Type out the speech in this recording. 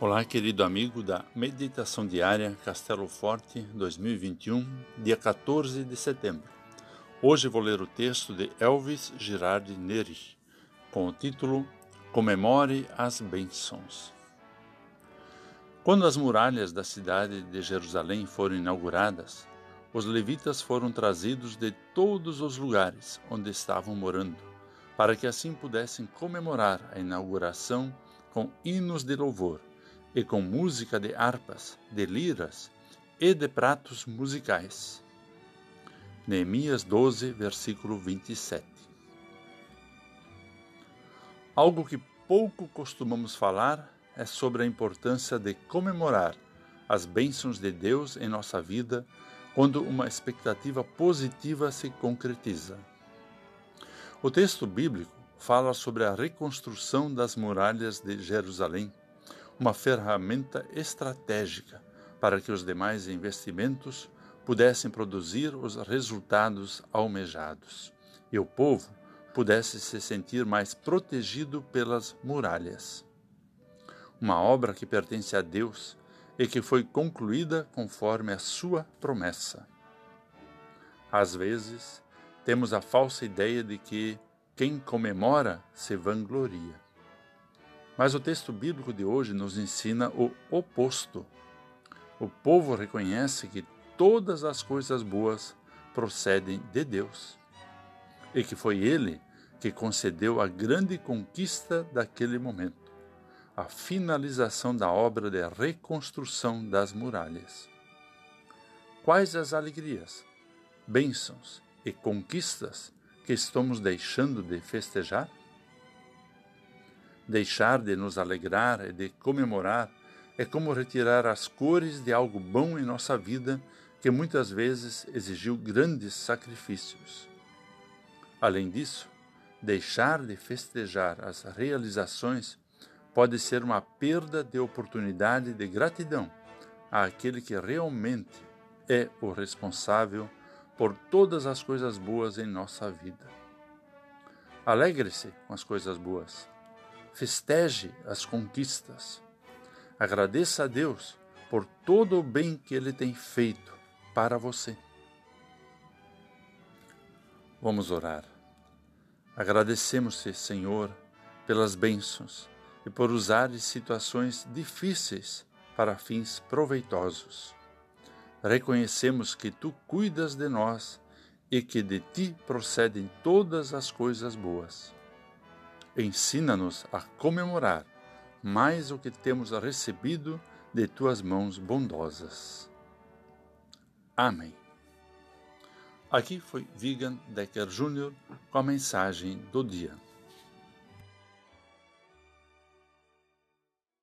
Olá, querido amigo da Meditação Diária Castelo Forte 2021, dia 14 de setembro. Hoje vou ler o texto de Elvis Girard Neri, com o título Comemore as Bênçãos. Quando as muralhas da cidade de Jerusalém foram inauguradas, os levitas foram trazidos de todos os lugares onde estavam morando, para que assim pudessem comemorar a inauguração com hinos de louvor e com música de harpas, de liras e de pratos musicais. Neemias 12, versículo 27. Algo que pouco costumamos falar é sobre a importância de comemorar as bênçãos de Deus em nossa vida quando uma expectativa positiva se concretiza. O texto bíblico fala sobre a reconstrução das muralhas de Jerusalém uma ferramenta estratégica para que os demais investimentos pudessem produzir os resultados almejados e o povo pudesse se sentir mais protegido pelas muralhas. Uma obra que pertence a Deus e que foi concluída conforme a sua promessa. Às vezes, temos a falsa ideia de que quem comemora se vangloria. Mas o texto bíblico de hoje nos ensina o oposto. O povo reconhece que todas as coisas boas procedem de Deus e que foi Ele que concedeu a grande conquista daquele momento, a finalização da obra de reconstrução das muralhas. Quais as alegrias, bênçãos e conquistas que estamos deixando de festejar? Deixar de nos alegrar e de comemorar é como retirar as cores de algo bom em nossa vida que muitas vezes exigiu grandes sacrifícios. Além disso, deixar de festejar as realizações pode ser uma perda de oportunidade de gratidão àquele que realmente é o responsável por todas as coisas boas em nossa vida. Alegre-se com as coisas boas festeje as conquistas. Agradeça a Deus por todo o bem que Ele tem feito para você. Vamos orar. Agradecemos-te, Senhor, pelas bênçãos e por usares situações difíceis para fins proveitosos. Reconhecemos que Tu cuidas de nós e que de Ti procedem todas as coisas boas. Ensina-nos a comemorar mais o que temos recebido de tuas mãos bondosas. Amém. Aqui foi Vigan Decker Jr. com a mensagem do dia.